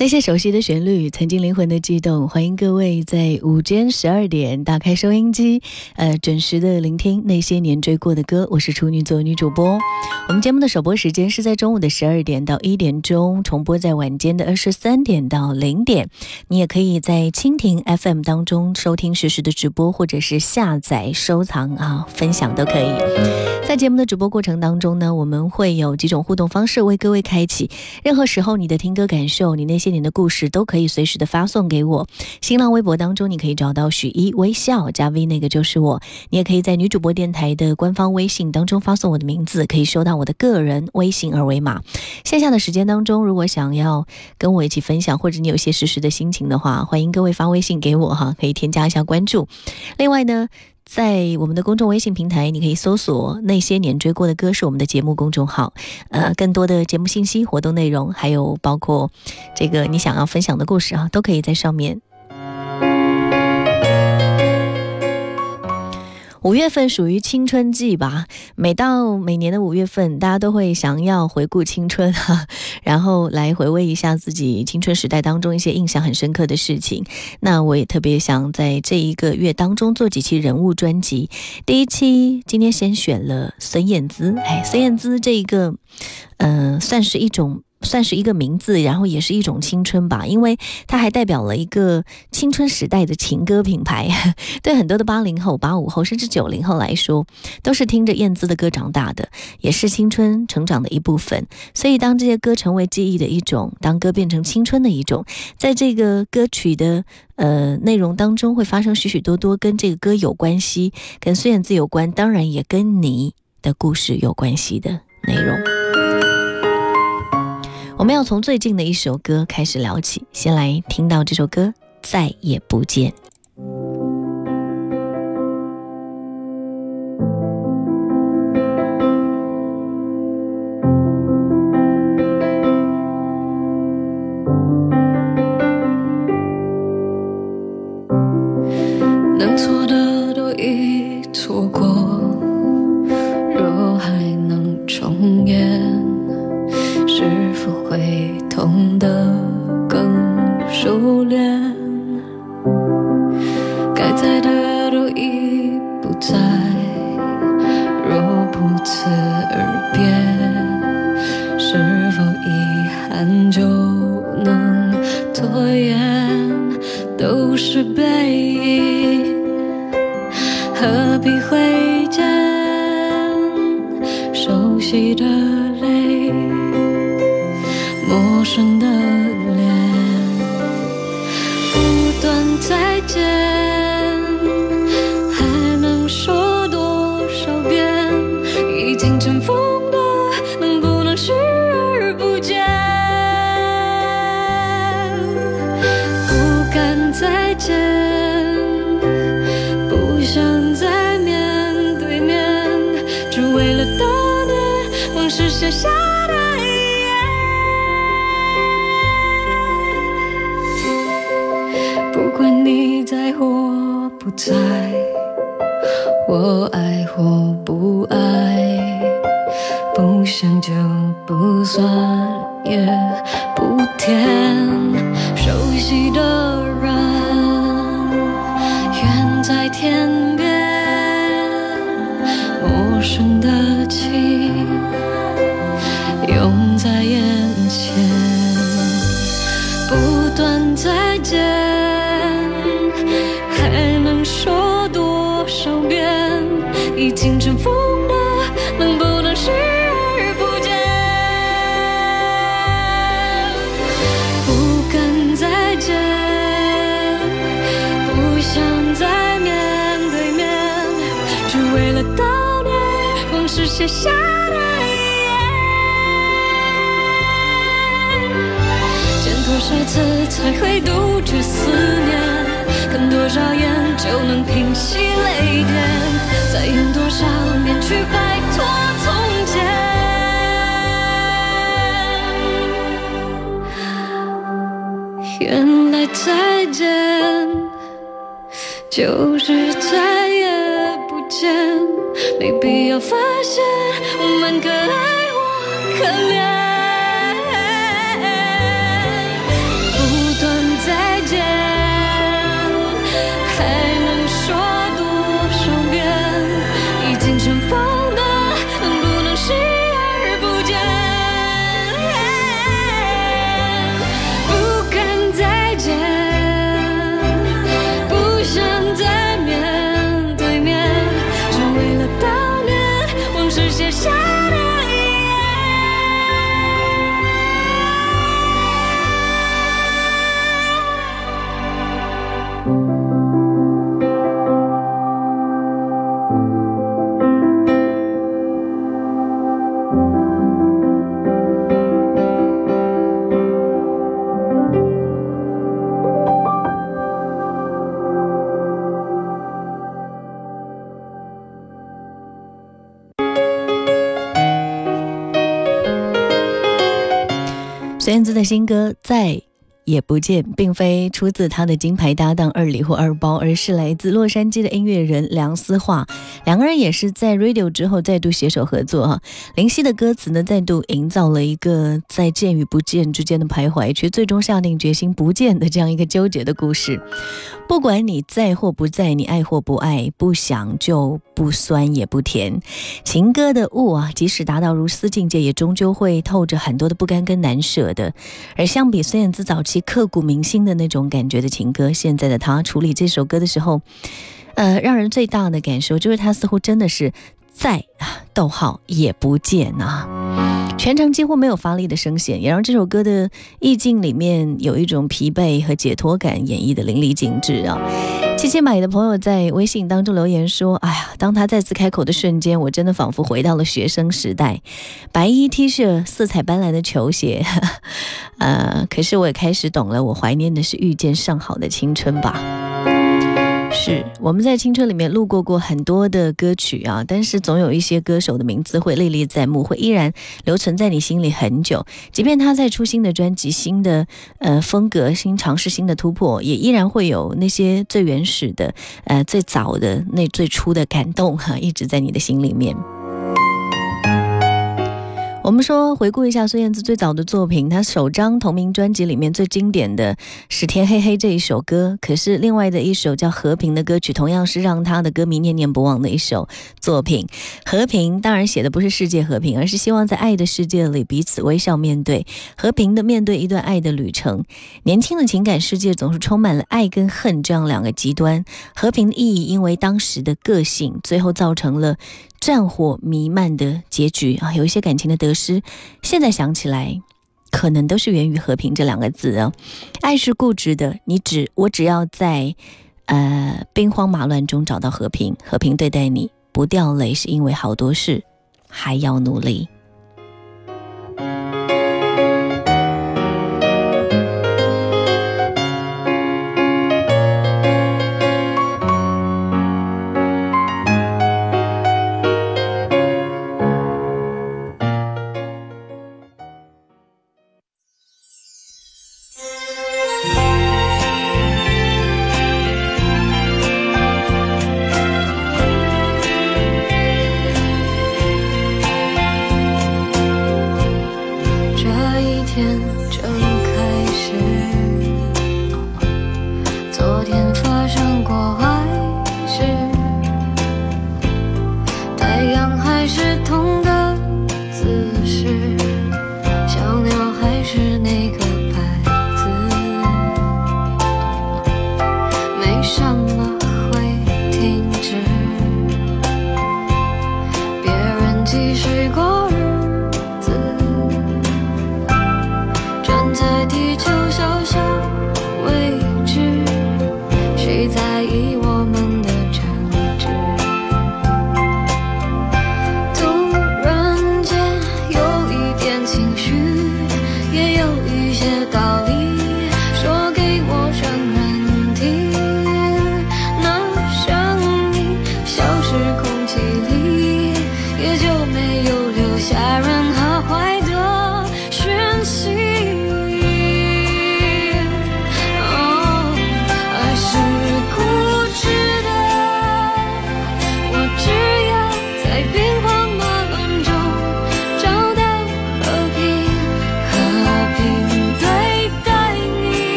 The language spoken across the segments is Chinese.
那些熟悉的旋律，曾经灵魂的悸动。欢迎各位在午间十二点打开收音机，呃，准时的聆听那些年追过的歌。我是处女座女主播。我们节目的首播时间是在中午的十二点到一点钟，重播在晚间的二十三点到零点。你也可以在蜻蜓 FM 当中收听实时的直播，或者是下载收藏啊，分享都可以。在节目的直播过程当中呢，我们会有几种互动方式为各位开启。任何时候你的听歌感受，你那些年你。的故事都可以随时的发送给我。新浪微博当中，你可以找到许一微笑加 V，那个就是我。你也可以在女主播电台的官方微信当中发送我的名字，可以收到我的个人微信二维码。线下的时间当中，如果想要跟我一起分享，或者你有些实时的心情的话，欢迎各位发微信给我哈，可以添加一下关注。另外呢。在我们的公众微信平台，你可以搜索“那些年追过的歌”是我们的节目公众号，呃，更多的节目信息、活动内容，还有包括这个你想要分享的故事啊，都可以在上面。五月份属于青春季吧，每到每年的五月份，大家都会想要回顾青春哈，然后来回味一下自己青春时代当中一些印象很深刻的事情。那我也特别想在这一个月当中做几期人物专辑。第一期今天先选了孙燕姿，哎，孙燕姿这一个，嗯，算是一种。算是一个名字，然后也是一种青春吧，因为它还代表了一个青春时代的情歌品牌。对很多的八零后、八五后甚至九零后来说，都是听着燕姿的歌长大的，也是青春成长的一部分。所以，当这些歌成为记忆的一种，当歌变成青春的一种，在这个歌曲的呃内容当中，会发生许许多多跟这个歌有关系、跟孙燕姿有关，当然也跟你的故事有关系的内容。我们要从最近的一首歌开始聊起，先来听到这首歌《再也不见》。惜的泪，陌生的脸，不断再见。在，我爱或不爱，不想就不算，也不甜。熟悉的人，远在天边，陌生的情，永在眼前，不断在。写下的。多少次才会杜绝思念？看多少眼就能平息泪点？再用多少年去摆脱从前？原来再见就是再见，没必要发现我们可爱或可怜。金哥在。也不见》并非出自他的金牌搭档二里或二包，而是来自洛杉矶的音乐人梁思化。两个人也是在 Radio 之后再度携手合作哈。林夕的歌词呢，再度营造了一个在见与不见之间的徘徊，却最终下定决心不见的这样一个纠结的故事。不管你在或不在，你爱或不爱，不想就不酸也不甜。情歌的雾啊，即使达到如斯境界，也终究会透着很多的不甘跟难舍的。而相比孙燕姿早期刻骨铭心的那种感觉的情歌，现在的他处理这首歌的时候，呃，让人最大的感受就是他似乎真的是在逗号也不见啊。全程几乎没有发力的声线，也让这首歌的意境里面有一种疲惫和解脱感演绎的淋漓尽致啊！七七买的朋友在微信当中留言说：“哎呀，当他再次开口的瞬间，我真的仿佛回到了学生时代，白衣 T 恤，色彩斑斓的球鞋，呃，可是我也开始懂了，我怀念的是遇见上好的青春吧。”是我们在青春里面路过过很多的歌曲啊，但是总有一些歌手的名字会历历在目，会依然留存在你心里很久。即便他再出新的专辑、新的呃风格、新尝试、新的突破，也依然会有那些最原始的、呃最早的那最初的感动哈，一直在你的心里面。我们说，回顾一下孙燕姿最早的作品，她首张同名专辑里面最经典的是《天黑黑》这一首歌。可是另外的一首叫《和平》的歌曲，同样是让她的歌迷念念不忘的一首作品。和平当然写的不是世界和平，而是希望在爱的世界里彼此微笑面对，和平的面对一段爱的旅程。年轻的情感世界总是充满了爱跟恨这样两个极端。和平的意义，因为当时的个性，最后造成了。战火弥漫的结局啊，有一些感情的得失，现在想起来，可能都是源于和平这两个字啊。爱是固执的，你只我只要在，呃，兵荒马乱中找到和平，和平对待你不掉泪，是因为好多事还要努力。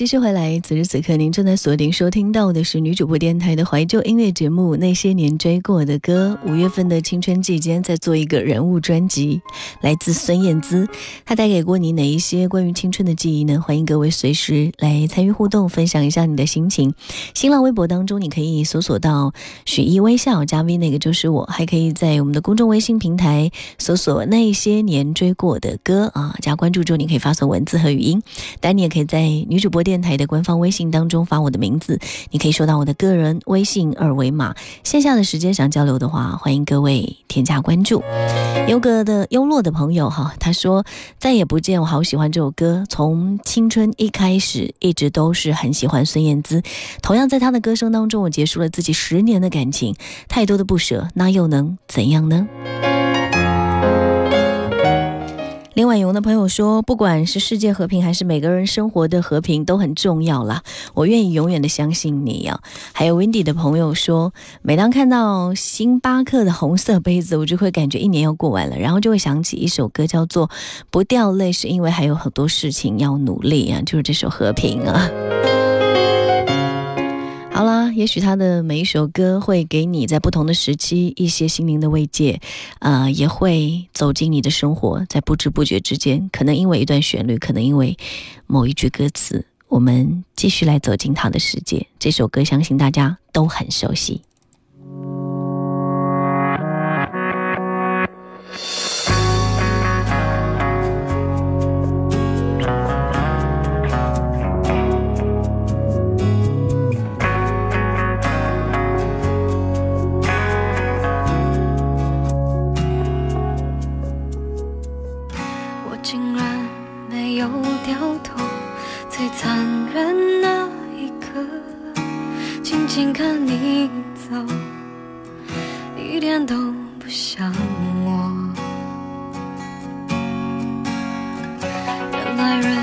继续回来，此时此刻您正在锁定收听到的是女主播电台的怀旧音乐节目《那些年追过的歌》。五月份的青春季间，在做一个人物专辑，来自孙燕姿。她带给过你哪一些关于青春的记忆呢？欢迎各位随时来参与互动，分享一下你的心情。新浪微博当中，你可以搜索到许一微笑加 V，那个就是我。还可以在我们的公众微信平台搜索《那些年追过的歌》啊，加关注之后，你可以发送文字和语音。当然，你也可以在女主播。电电台的官方微信当中发我的名字，你可以收到我的个人微信二维码。线下的时间想交流的话，欢迎各位添加关注。优哥的优落的朋友哈，他说再也不见，我好喜欢这首歌，从青春一开始一直都是很喜欢孙燕姿。同样在她的歌声当中，我结束了自己十年的感情，太多的不舍，那又能怎样呢？林婉莹的朋友说，不管是世界和平还是每个人生活的和平，都很重要啦。我愿意永远的相信你呀。还有 Wendy 的朋友说，每当看到星巴克的红色杯子，我就会感觉一年要过完了，然后就会想起一首歌，叫做《不掉泪》，是因为还有很多事情要努力啊，就是这首《和平》啊。好啦，也许他的每一首歌会给你在不同的时期一些心灵的慰藉，呃，也会走进你的生活，在不知不觉之间，可能因为一段旋律，可能因为某一句歌词，我们继续来走进他的世界。这首歌相信大家都很熟悉。又掉头最残忍那一刻静静看你走一点都不像我。原来人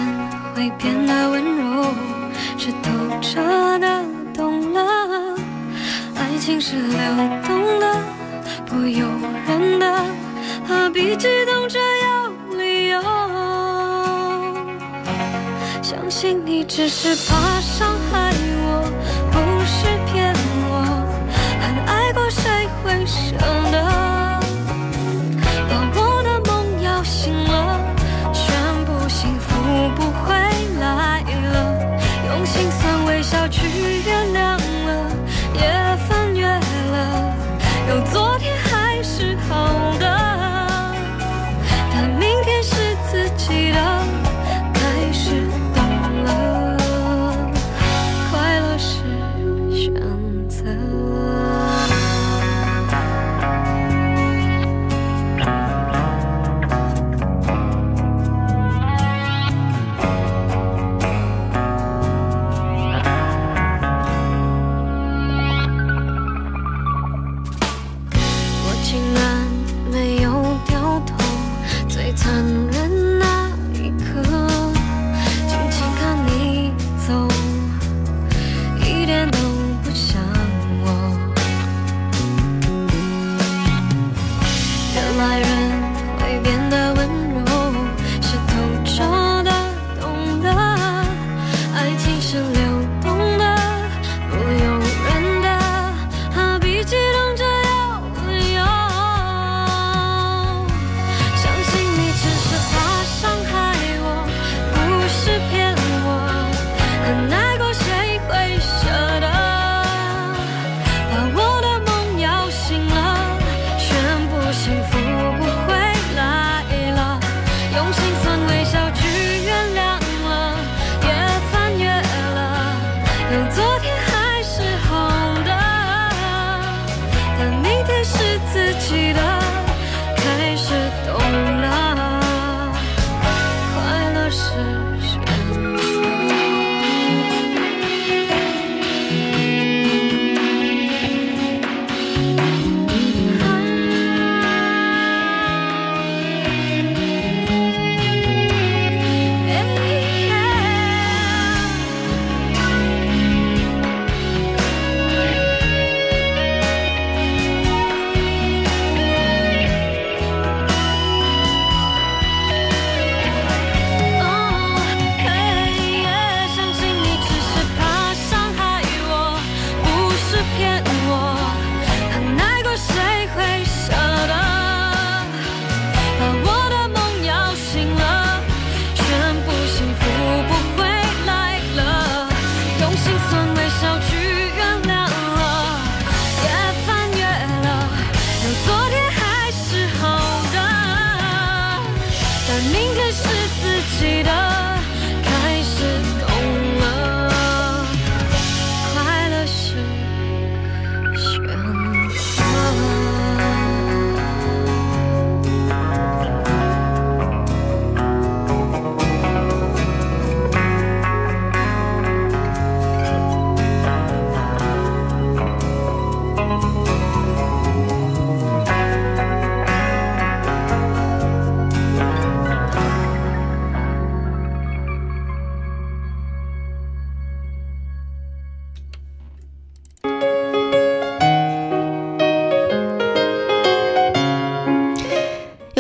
会变得温柔是透彻的懂了爱情是流动的不由人的何必激动着心你只是怕伤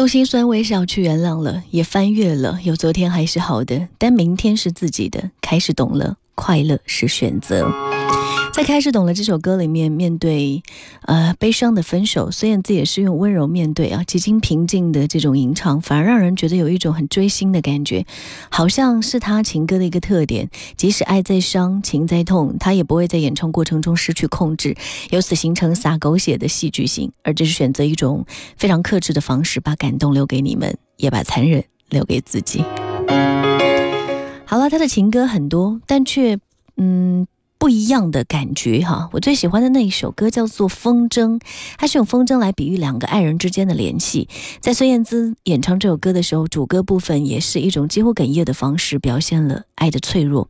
心酸微笑去原谅了，也翻越了，有昨天还是好的，但明天是自己的，开始懂了，快乐是选择。在开始懂了这首歌里面，面对呃悲伤的分手，孙燕姿也是用温柔面对啊，几经平静的这种吟唱，反而让人觉得有一种很追星的感觉，好像是他情歌的一个特点。即使爱再伤，情再痛，他也不会在演唱过程中失去控制，由此形成撒狗血的戏剧性，而只是选择一种非常克制的方式，把感动留给你们，也把残忍留给自己。好了，他的情歌很多，但却嗯。不一样的感觉哈，我最喜欢的那一首歌叫做《风筝》，它是用风筝来比喻两个爱人之间的联系。在孙燕姿演唱这首歌的时候，主歌部分也是一种几乎哽咽的方式，表现了爱的脆弱。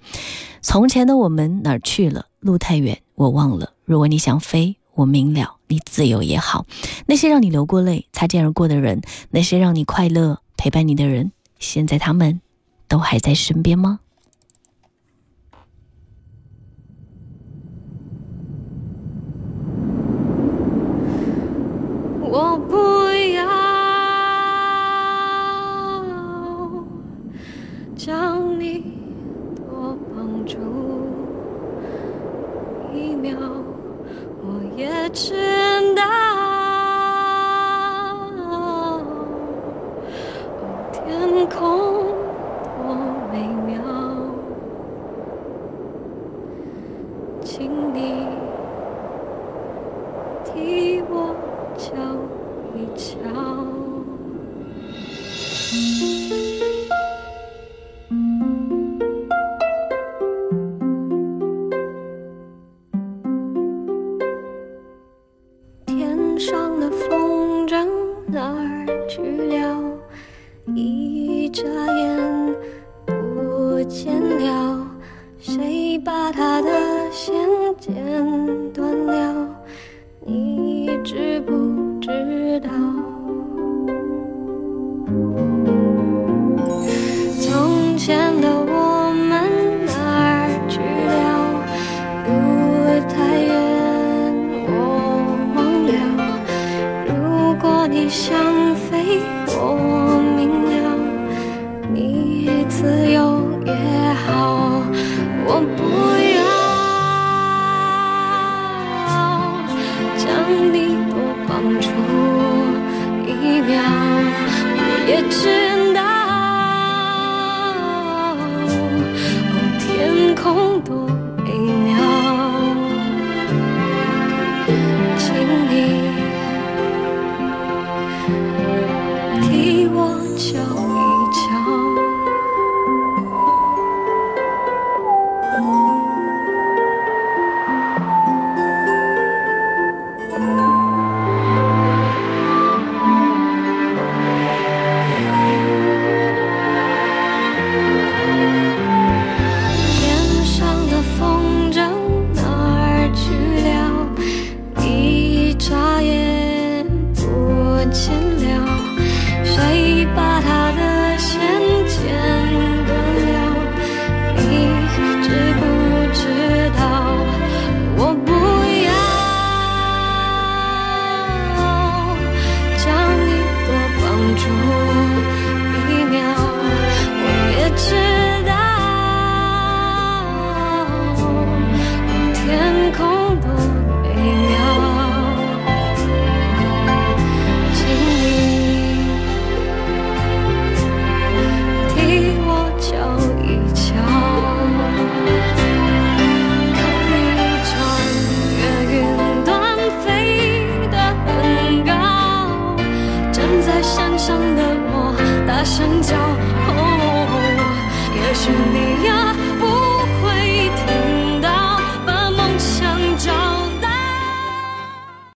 从前的我们哪儿去了？路太远，我忘了。如果你想飞，我明了，你自由也好。那些让你流过泪、擦肩而过的人，那些让你快乐陪伴你的人，现在他们都还在身边吗？我不要将谁把他的线剪断了？你知不知道？是